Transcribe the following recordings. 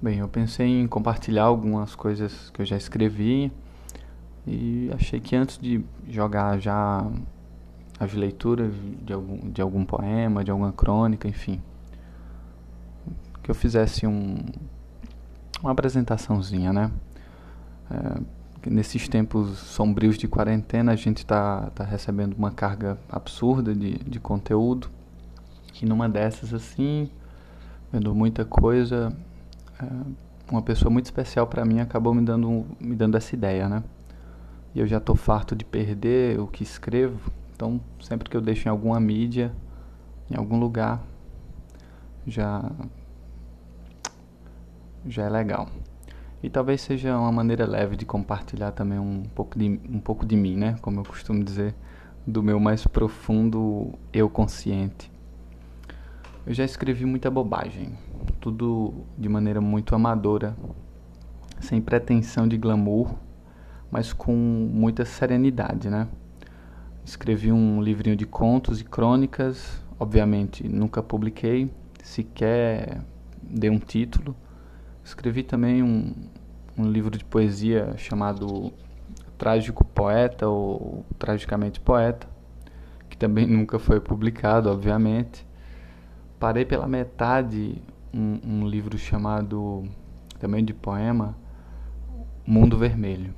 Bem, eu pensei em compartilhar algumas coisas que eu já escrevi e achei que antes de jogar já as leituras de algum, de algum poema, de alguma crônica, enfim, que eu fizesse um, uma apresentaçãozinha, né? É, nesses tempos sombrios de quarentena, a gente está tá recebendo uma carga absurda de, de conteúdo. E numa dessas, assim, vendo muita coisa, uma pessoa muito especial para mim acabou me dando, me dando essa ideia, né? E eu já tô farto de perder o que escrevo, então sempre que eu deixo em alguma mídia, em algum lugar, já já é legal. E talvez seja uma maneira leve de compartilhar também um pouco de, um pouco de mim, né? Como eu costumo dizer, do meu mais profundo eu consciente. Eu já escrevi muita bobagem, tudo de maneira muito amadora, sem pretensão de glamour, mas com muita serenidade, né? Escrevi um livrinho de contos e crônicas, obviamente nunca publiquei, sequer dei um título. Escrevi também um, um livro de poesia chamado Trágico Poeta ou Tragicamente Poeta, que também nunca foi publicado, obviamente parei pela metade um, um livro chamado, também de poema, Mundo Vermelho.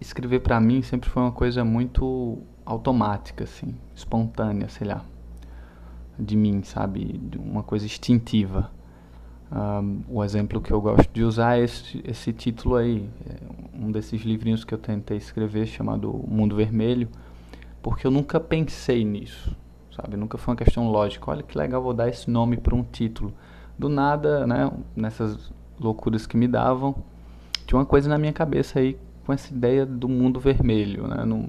Escrever para mim sempre foi uma coisa muito automática, assim, espontânea, sei lá, de mim, sabe, uma coisa instintiva. Um, o exemplo que eu gosto de usar é esse, esse título aí, é um desses livrinhos que eu tentei escrever chamado Mundo Vermelho, porque eu nunca pensei nisso sabe? Nunca foi uma questão lógica. Olha que legal, vou dar esse nome para um título. Do nada, né? Nessas loucuras que me davam, tinha uma coisa na minha cabeça aí com essa ideia do mundo vermelho, né? Não,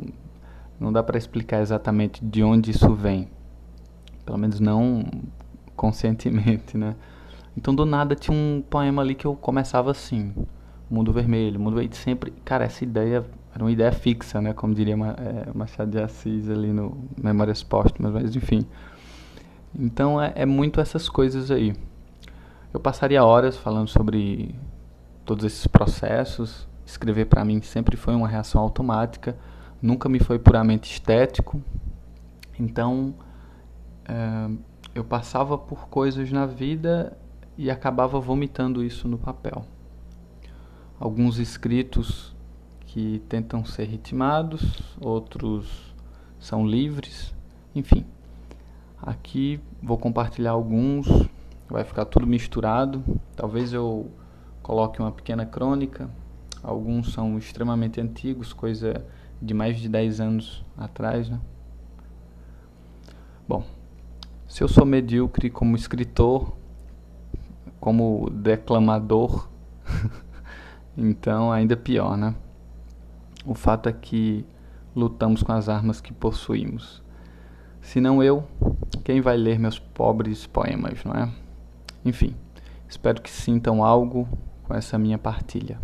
não dá para explicar exatamente de onde isso vem. Pelo menos não conscientemente, né? Então do nada tinha um poema ali que eu começava assim, Mundo Vermelho, Mundo Vermelho, sempre, cara, essa ideia era uma ideia fixa, né? Como diria é, Machado de Assis ali no Memórias Póstumas, mas enfim. Então é, é muito essas coisas aí. Eu passaria horas falando sobre todos esses processos. Escrever para mim sempre foi uma reação automática, nunca me foi puramente estético. Então é, eu passava por coisas na vida e acabava vomitando isso no papel. Alguns escritos que tentam ser ritmados, outros são livres, enfim. Aqui vou compartilhar alguns, vai ficar tudo misturado. Talvez eu coloque uma pequena crônica. Alguns são extremamente antigos, coisa de mais de 10 anos atrás, né? Bom, se eu sou medíocre como escritor, como declamador, então ainda pior, né? O fato é que lutamos com as armas que possuímos. Se não eu, quem vai ler meus pobres poemas, não é? Enfim, espero que sintam algo com essa minha partilha.